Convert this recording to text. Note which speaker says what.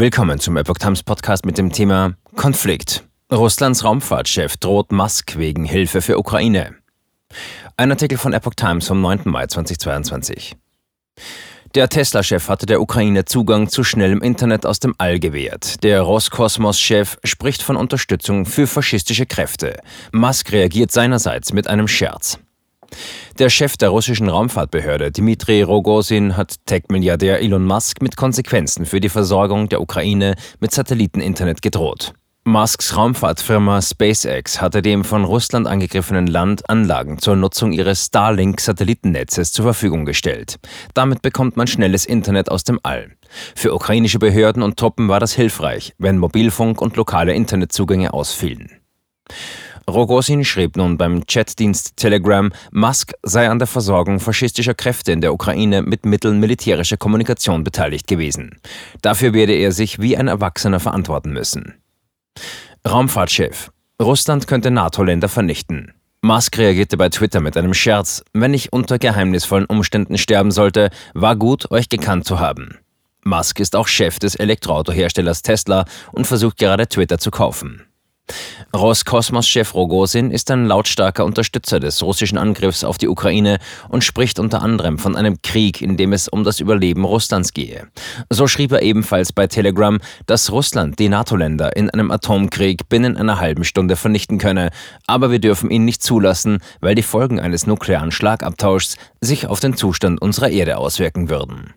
Speaker 1: Willkommen zum Epoch Times Podcast mit dem Thema Konflikt. Russlands Raumfahrtchef droht Musk wegen Hilfe für Ukraine. Ein Artikel von Epoch Times vom 9. Mai 2022. Der Tesla-Chef hatte der Ukraine Zugang zu schnellem Internet aus dem All gewährt. Der Roskosmos-Chef spricht von Unterstützung für faschistische Kräfte. Musk reagiert seinerseits mit einem Scherz. Der Chef der russischen Raumfahrtbehörde, Dmitri Rogozin, hat Tech-Milliardär Elon Musk mit Konsequenzen für die Versorgung der Ukraine mit Satelliteninternet gedroht. Musks Raumfahrtfirma SpaceX hatte dem von Russland angegriffenen Land Anlagen zur Nutzung ihres Starlink-Satellitennetzes zur Verfügung gestellt. Damit bekommt man schnelles Internet aus dem All. Für ukrainische Behörden und Truppen war das hilfreich, wenn Mobilfunk und lokale Internetzugänge ausfielen. Rogosin schrieb nun beim Chatdienst Telegram, Musk sei an der Versorgung faschistischer Kräfte in der Ukraine mit Mitteln militärischer Kommunikation beteiligt gewesen. Dafür werde er sich wie ein Erwachsener verantworten müssen. Raumfahrtchef. Russland könnte NATO-Länder vernichten. Musk reagierte bei Twitter mit einem Scherz, wenn ich unter geheimnisvollen Umständen sterben sollte, war gut, euch gekannt zu haben. Musk ist auch Chef des Elektroautoherstellers Tesla und versucht gerade Twitter zu kaufen. Roskosmos-Chef Rogozin ist ein lautstarker Unterstützer des russischen Angriffs auf die Ukraine und spricht unter anderem von einem Krieg, in dem es um das Überleben Russlands gehe. So schrieb er ebenfalls bei Telegram, dass Russland die NATO-Länder in einem Atomkrieg binnen einer halben Stunde vernichten könne, aber wir dürfen ihn nicht zulassen, weil die Folgen eines nuklearen Schlagabtauschs sich auf den Zustand unserer Erde auswirken würden.